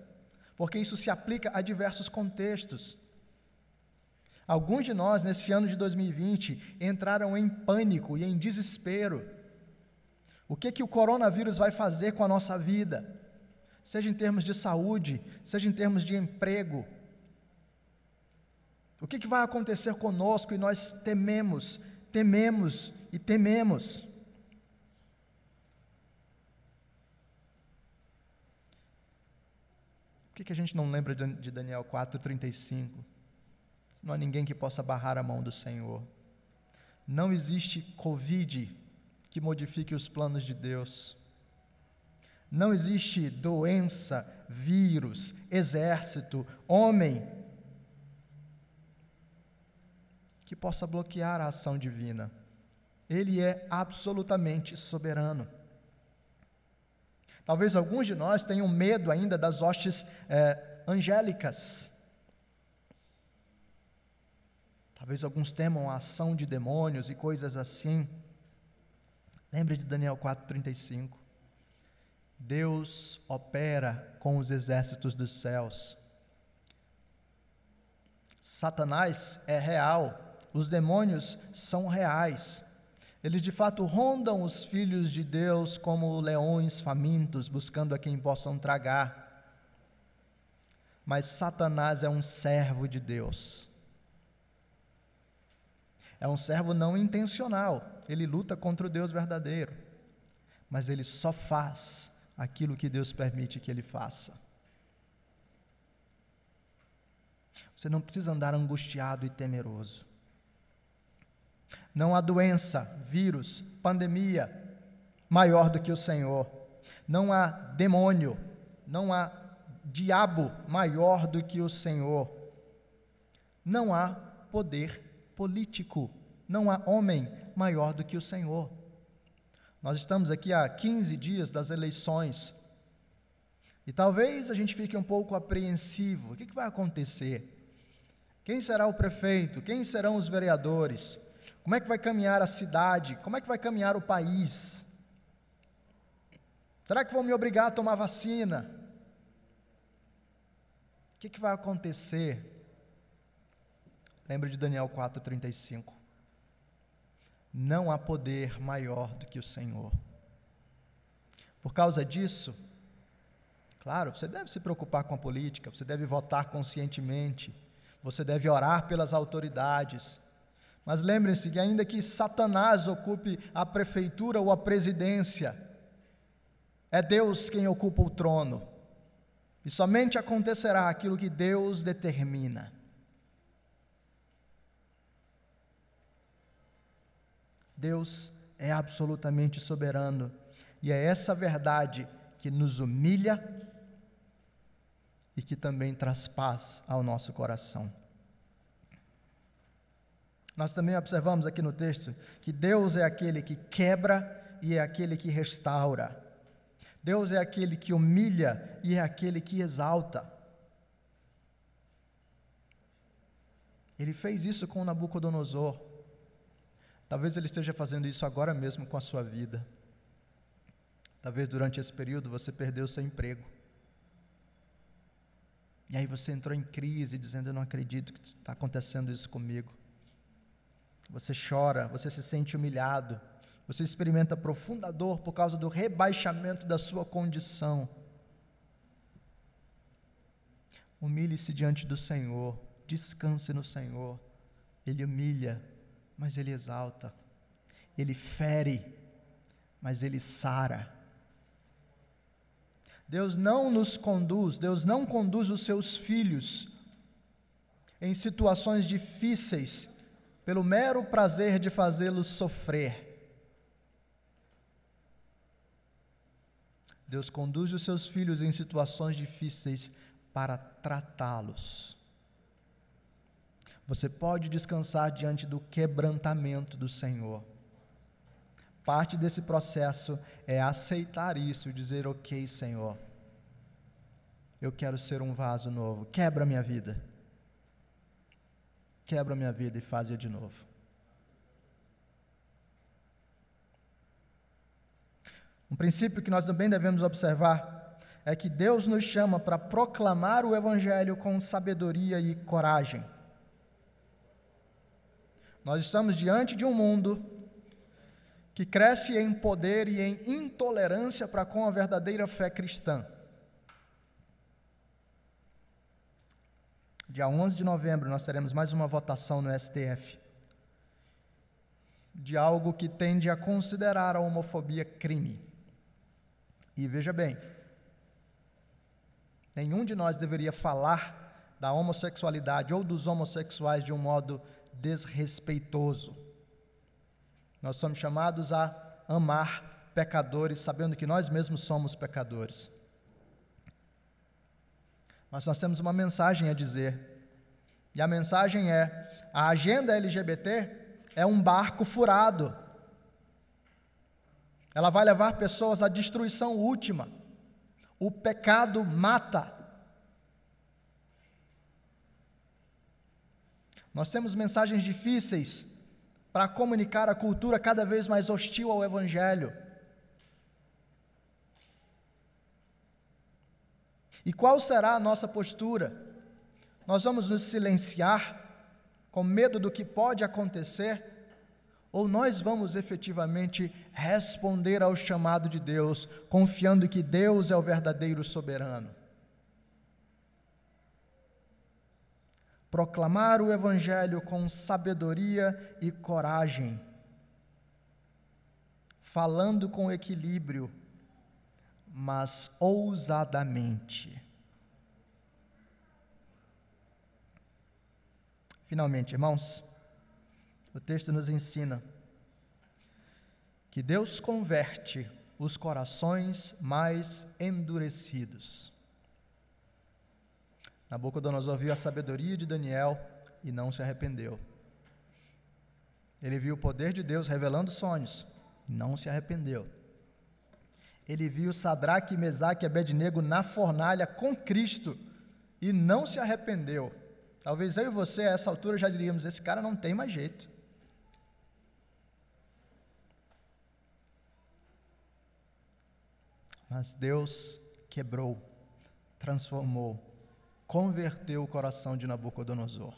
porque isso se aplica a diversos contextos. Alguns de nós, nesse ano de 2020, entraram em pânico e em desespero. O que, que o coronavírus vai fazer com a nossa vida? Seja em termos de saúde, seja em termos de emprego, o que, que vai acontecer conosco e nós tememos, tememos e tememos? Por que, que a gente não lembra de Daniel 4,35? Não há ninguém que possa barrar a mão do Senhor. Não existe Covid que modifique os planos de Deus. Não existe doença, vírus, exército, homem que possa bloquear a ação divina. Ele é absolutamente soberano. Talvez alguns de nós tenham medo ainda das hostes é, angélicas. Talvez alguns temam a ação de demônios e coisas assim. Lembre de Daniel 4,35. Deus opera com os exércitos dos céus. Satanás é real, os demônios são reais. Eles de fato rondam os filhos de Deus como leões famintos, buscando a quem possam tragar. Mas Satanás é um servo de Deus. É um servo não intencional. Ele luta contra o Deus verdadeiro. Mas ele só faz aquilo que Deus permite que ele faça. Você não precisa andar angustiado e temeroso. Não há doença, vírus, pandemia maior do que o Senhor. Não há demônio, não há diabo maior do que o Senhor. Não há poder político, não há homem maior do que o Senhor. Nós estamos aqui há 15 dias das eleições. E talvez a gente fique um pouco apreensivo. O que, vai acontecer? Quem será o prefeito? Quem serão os vereadores? Como é que vai caminhar a cidade? Como é que vai caminhar o país? Será que vão me obrigar a tomar vacina? O que, que vai acontecer? Lembra de Daniel 4,35. Não há poder maior do que o Senhor. Por causa disso, claro, você deve se preocupar com a política, você deve votar conscientemente, você deve orar pelas autoridades, mas lembrem-se que, ainda que Satanás ocupe a prefeitura ou a presidência, é Deus quem ocupa o trono. E somente acontecerá aquilo que Deus determina. Deus é absolutamente soberano. E é essa verdade que nos humilha e que também traz paz ao nosso coração. Nós também observamos aqui no texto que Deus é aquele que quebra e é aquele que restaura. Deus é aquele que humilha e é aquele que exalta. Ele fez isso com Nabucodonosor. Talvez ele esteja fazendo isso agora mesmo com a sua vida. Talvez durante esse período você perdeu seu emprego. E aí você entrou em crise, dizendo: Eu não acredito que está acontecendo isso comigo. Você chora, você se sente humilhado, você experimenta profunda dor por causa do rebaixamento da sua condição. Humilhe-se diante do Senhor, descanse no Senhor. Ele humilha, mas ele exalta. Ele fere, mas ele sara. Deus não nos conduz, Deus não conduz os seus filhos em situações difíceis pelo mero prazer de fazê-los sofrer. Deus conduz os seus filhos em situações difíceis para tratá-los. Você pode descansar diante do quebrantamento do Senhor. Parte desse processo é aceitar isso e dizer: Ok, Senhor, eu quero ser um vaso novo, quebra minha vida. Quebra minha vida e faz de novo. Um princípio que nós também devemos observar é que Deus nos chama para proclamar o Evangelho com sabedoria e coragem. Nós estamos diante de um mundo que cresce em poder e em intolerância para com a verdadeira fé cristã. Dia 11 de novembro, nós teremos mais uma votação no STF de algo que tende a considerar a homofobia crime. E veja bem, nenhum de nós deveria falar da homossexualidade ou dos homossexuais de um modo desrespeitoso. Nós somos chamados a amar pecadores, sabendo que nós mesmos somos pecadores. Mas nós temos uma mensagem a dizer. E a mensagem é: a agenda LGBT é um barco furado ela vai levar pessoas à destruição última. O pecado mata. Nós temos mensagens difíceis para comunicar a cultura cada vez mais hostil ao Evangelho. E qual será a nossa postura? Nós vamos nos silenciar, com medo do que pode acontecer, ou nós vamos efetivamente responder ao chamado de Deus, confiando que Deus é o verdadeiro soberano? Proclamar o Evangelho com sabedoria e coragem, falando com equilíbrio, mas ousadamente. Finalmente, irmãos, o texto nos ensina que Deus converte os corações mais endurecidos. Nabucodonosor viu a sabedoria de Daniel e não se arrependeu. Ele viu o poder de Deus revelando sonhos, não se arrependeu. Ele viu Sadraque, Mesaque e Abednego na fornalha com Cristo e não se arrependeu. Talvez eu e você, a essa altura, já diríamos: esse cara não tem mais jeito. Mas Deus quebrou, transformou, converteu o coração de Nabucodonosor.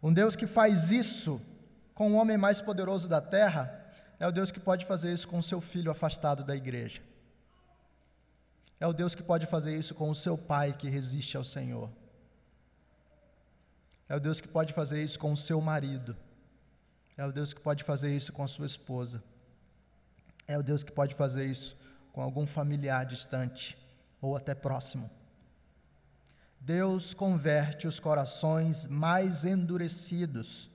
Um Deus que faz isso com o homem mais poderoso da terra é o Deus que pode fazer isso com o seu filho afastado da igreja. É o Deus que pode fazer isso com o seu pai que resiste ao Senhor. É o Deus que pode fazer isso com o seu marido. É o Deus que pode fazer isso com a sua esposa. É o Deus que pode fazer isso com algum familiar distante ou até próximo. Deus converte os corações mais endurecidos.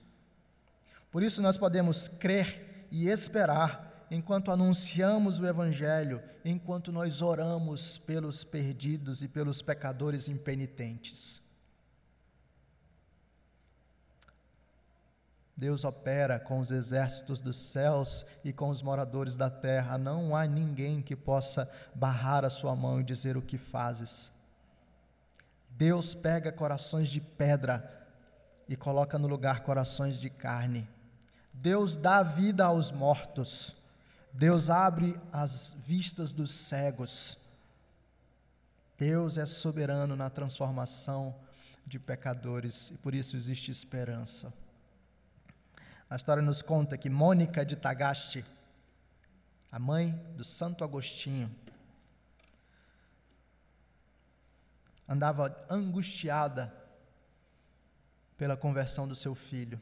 Por isso nós podemos crer e esperar enquanto anunciamos o Evangelho, enquanto nós oramos pelos perdidos e pelos pecadores impenitentes. Deus opera com os exércitos dos céus e com os moradores da terra. Não há ninguém que possa barrar a sua mão e dizer o que fazes. Deus pega corações de pedra e coloca no lugar corações de carne. Deus dá vida aos mortos. Deus abre as vistas dos cegos. Deus é soberano na transformação de pecadores e por isso existe esperança. A história nos conta que Mônica de Tagaste, a mãe do Santo Agostinho, andava angustiada pela conversão do seu filho.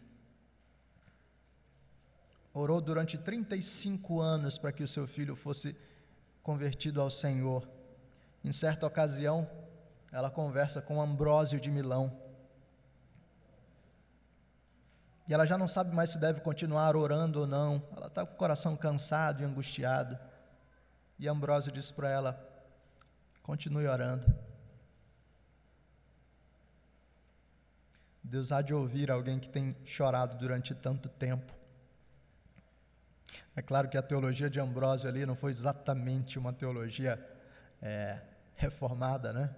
Orou durante 35 anos para que o seu filho fosse convertido ao Senhor. Em certa ocasião, ela conversa com Ambrósio de Milão. E ela já não sabe mais se deve continuar orando ou não. Ela está com o coração cansado e angustiado. E Ambrósio diz para ela: continue orando. Deus há de ouvir alguém que tem chorado durante tanto tempo. É claro que a teologia de Ambrósio ali não foi exatamente uma teologia é, reformada, né?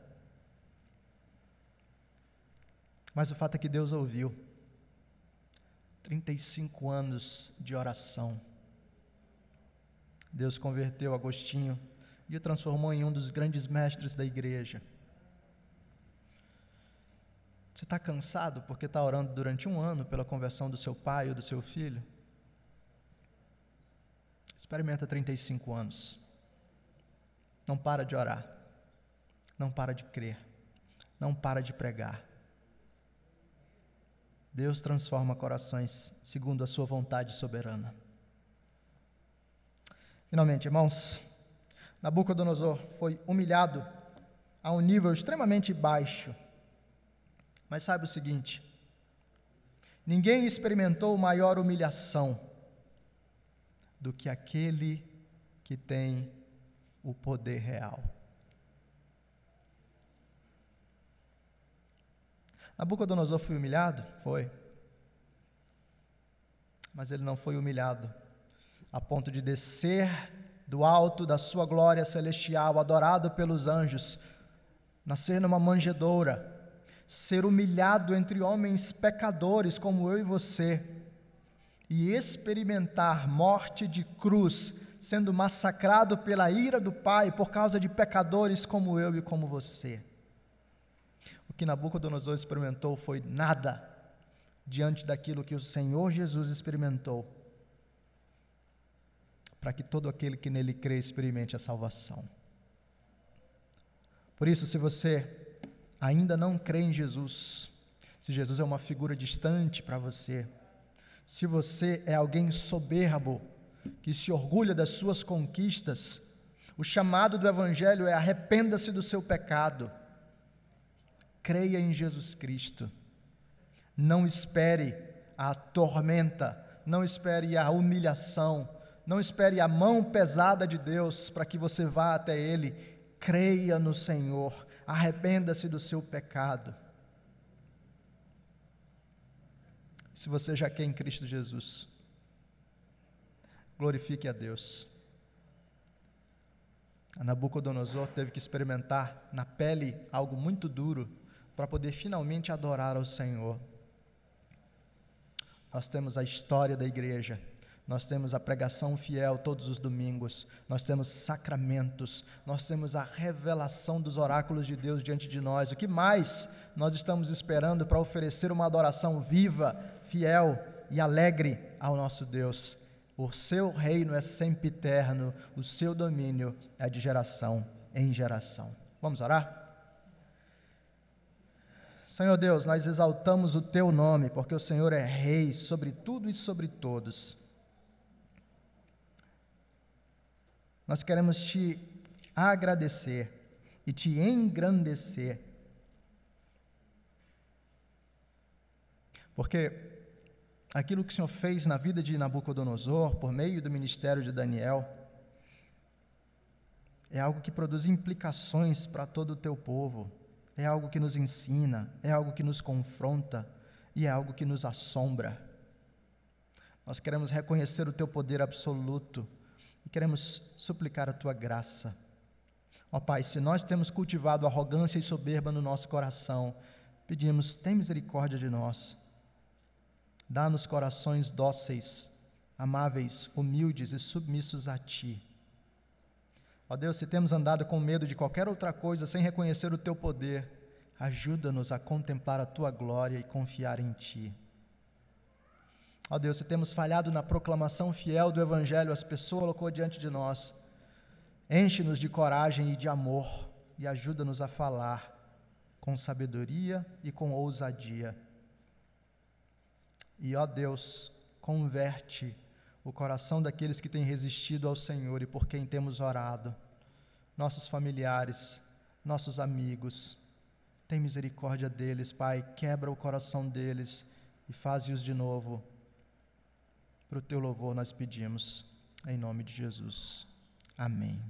Mas o fato é que Deus ouviu. 35 anos de oração. Deus converteu Agostinho e o transformou em um dos grandes mestres da igreja. Você está cansado porque está orando durante um ano pela conversão do seu pai ou do seu filho? Experimenta 35 anos. Não para de orar. Não para de crer. Não para de pregar. Deus transforma corações segundo a sua vontade soberana. Finalmente, irmãos, Nabucodonosor foi humilhado a um nível extremamente baixo. Mas saiba o seguinte: ninguém experimentou maior humilhação do que aquele que tem o poder real. Nabucodonosor foi humilhado? Foi. Mas ele não foi humilhado a ponto de descer do alto da sua glória celestial, adorado pelos anjos, nascer numa manjedoura, ser humilhado entre homens pecadores como eu e você, e experimentar morte de cruz, sendo massacrado pela ira do Pai por causa de pecadores como eu e como você que Nabucodonosor experimentou foi nada diante daquilo que o Senhor Jesus experimentou, para que todo aquele que nele crê experimente a salvação. Por isso, se você ainda não crê em Jesus, se Jesus é uma figura distante para você, se você é alguém soberbo, que se orgulha das suas conquistas, o chamado do Evangelho é arrependa-se do seu pecado creia em Jesus Cristo. Não espere a tormenta, não espere a humilhação, não espere a mão pesada de Deus para que você vá até Ele. Creia no Senhor, arrependa-se do seu pecado. Se você já quer em Cristo Jesus, glorifique a Deus. A Nabucodonosor teve que experimentar na pele algo muito duro para poder finalmente adorar ao Senhor. Nós temos a história da igreja, nós temos a pregação fiel todos os domingos, nós temos sacramentos, nós temos a revelação dos oráculos de Deus diante de nós. O que mais nós estamos esperando para oferecer uma adoração viva, fiel e alegre ao nosso Deus? O seu reino é sempre eterno, o seu domínio é de geração em geração. Vamos orar? Senhor Deus, nós exaltamos o teu nome, porque o Senhor é rei sobre tudo e sobre todos. Nós queremos te agradecer e te engrandecer. Porque aquilo que o Senhor fez na vida de Nabucodonosor por meio do ministério de Daniel é algo que produz implicações para todo o teu povo, é algo que nos ensina, é algo que nos confronta e é algo que nos assombra. Nós queremos reconhecer o teu poder absoluto e queremos suplicar a tua graça. Ó Pai, se nós temos cultivado arrogância e soberba no nosso coração, pedimos, tem misericórdia de nós. Dá-nos corações dóceis, amáveis, humildes e submissos a Ti. Ó Deus, se temos andado com medo de qualquer outra coisa sem reconhecer o Teu poder, ajuda-nos a contemplar a Tua glória e confiar em Ti. Ó Deus, se temos falhado na proclamação fiel do Evangelho, as pessoas colocou diante de nós, enche-nos de coragem e de amor e ajuda-nos a falar com sabedoria e com ousadia. E, ó Deus, converte o coração daqueles que têm resistido ao Senhor e por quem temos orado, nossos familiares, nossos amigos. Tem misericórdia deles, Pai, quebra o coração deles e faze-os de novo. Para o teu louvor nós pedimos, em nome de Jesus. Amém.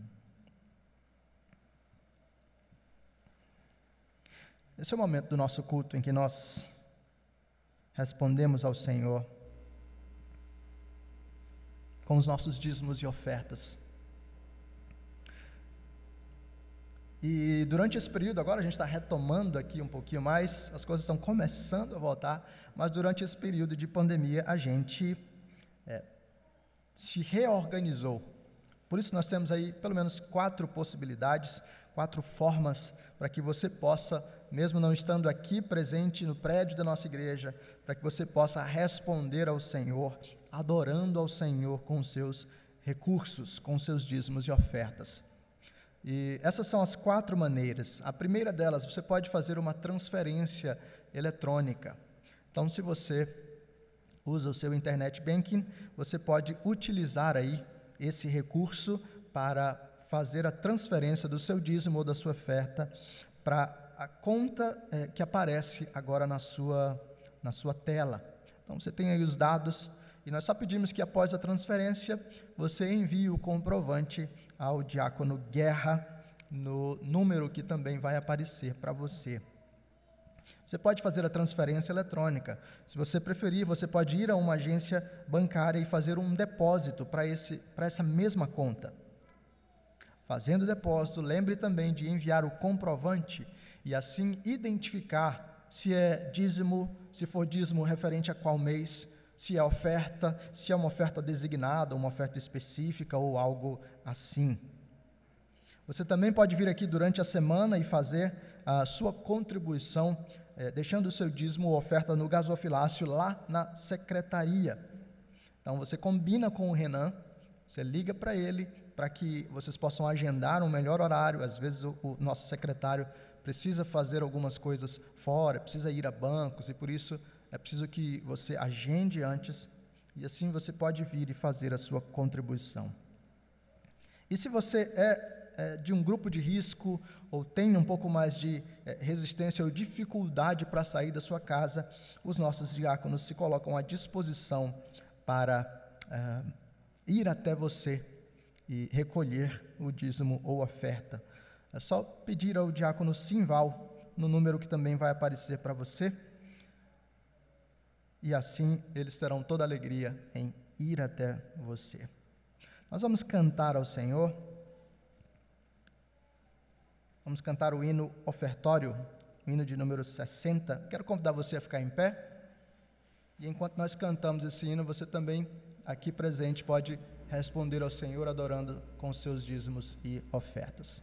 Esse é o momento do nosso culto em que nós respondemos ao Senhor com os nossos dízimos e ofertas. E durante esse período, agora a gente está retomando aqui um pouquinho mais, as coisas estão começando a voltar, mas durante esse período de pandemia a gente é, se reorganizou. Por isso nós temos aí pelo menos quatro possibilidades, quatro formas para que você possa mesmo não estando aqui presente no prédio da nossa igreja, para que você possa responder ao Senhor, adorando ao Senhor com seus recursos, com seus dízimos e ofertas. E essas são as quatro maneiras. A primeira delas, você pode fazer uma transferência eletrônica. Então, se você usa o seu internet banking, você pode utilizar aí esse recurso para fazer a transferência do seu dízimo ou da sua oferta para a conta é, que aparece agora na sua, na sua tela. Então você tem aí os dados e nós só pedimos que após a transferência você envie o comprovante ao diácono Guerra no número que também vai aparecer para você. Você pode fazer a transferência eletrônica. Se você preferir, você pode ir a uma agência bancária e fazer um depósito para essa mesma conta. Fazendo o depósito, lembre também de enviar o comprovante e assim identificar se é dízimo, se for dízimo referente a qual mês, se é oferta, se é uma oferta designada, uma oferta específica ou algo assim. Você também pode vir aqui durante a semana e fazer a sua contribuição, eh, deixando o seu dízimo ou oferta no gasofilácio lá na secretaria. Então você combina com o Renan, você liga para ele para que vocês possam agendar um melhor horário. Às vezes o, o nosso secretário precisa fazer algumas coisas fora, precisa ir a bancos, e por isso é preciso que você agende antes, e assim você pode vir e fazer a sua contribuição. E se você é, é de um grupo de risco, ou tem um pouco mais de é, resistência ou dificuldade para sair da sua casa, os nossos diáconos se colocam à disposição para é, ir até você e recolher o dízimo ou oferta. É só pedir ao diácono Simval, no número que também vai aparecer para você, e assim eles terão toda a alegria em ir até você. Nós vamos cantar ao Senhor, vamos cantar o hino ofertório, o hino de número 60. Quero convidar você a ficar em pé, e enquanto nós cantamos esse hino, você também, aqui presente, pode responder ao Senhor adorando com seus dízimos e ofertas.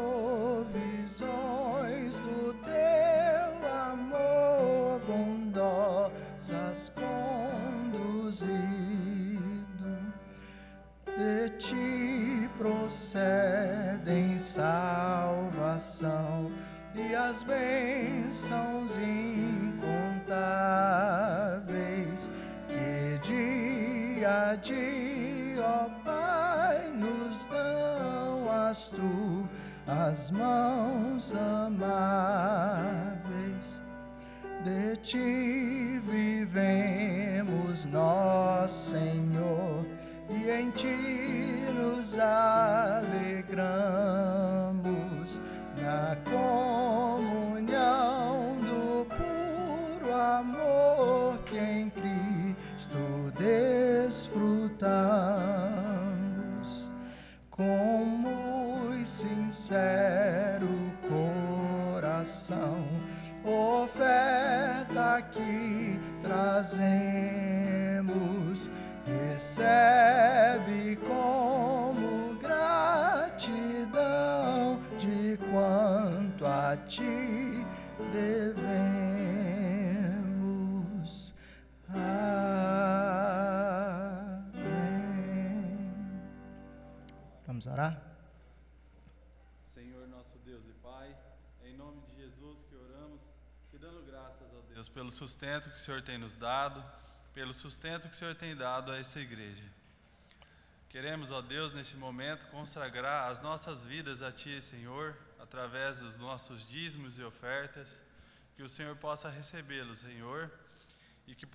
pelo sustento que o Senhor tem nos dado, pelo sustento que o Senhor tem dado a esta igreja. Queremos, ó Deus, neste momento, consagrar as nossas vidas a Ti, Senhor, através dos nossos dízimos e ofertas, que o Senhor possa recebê-los, Senhor, e que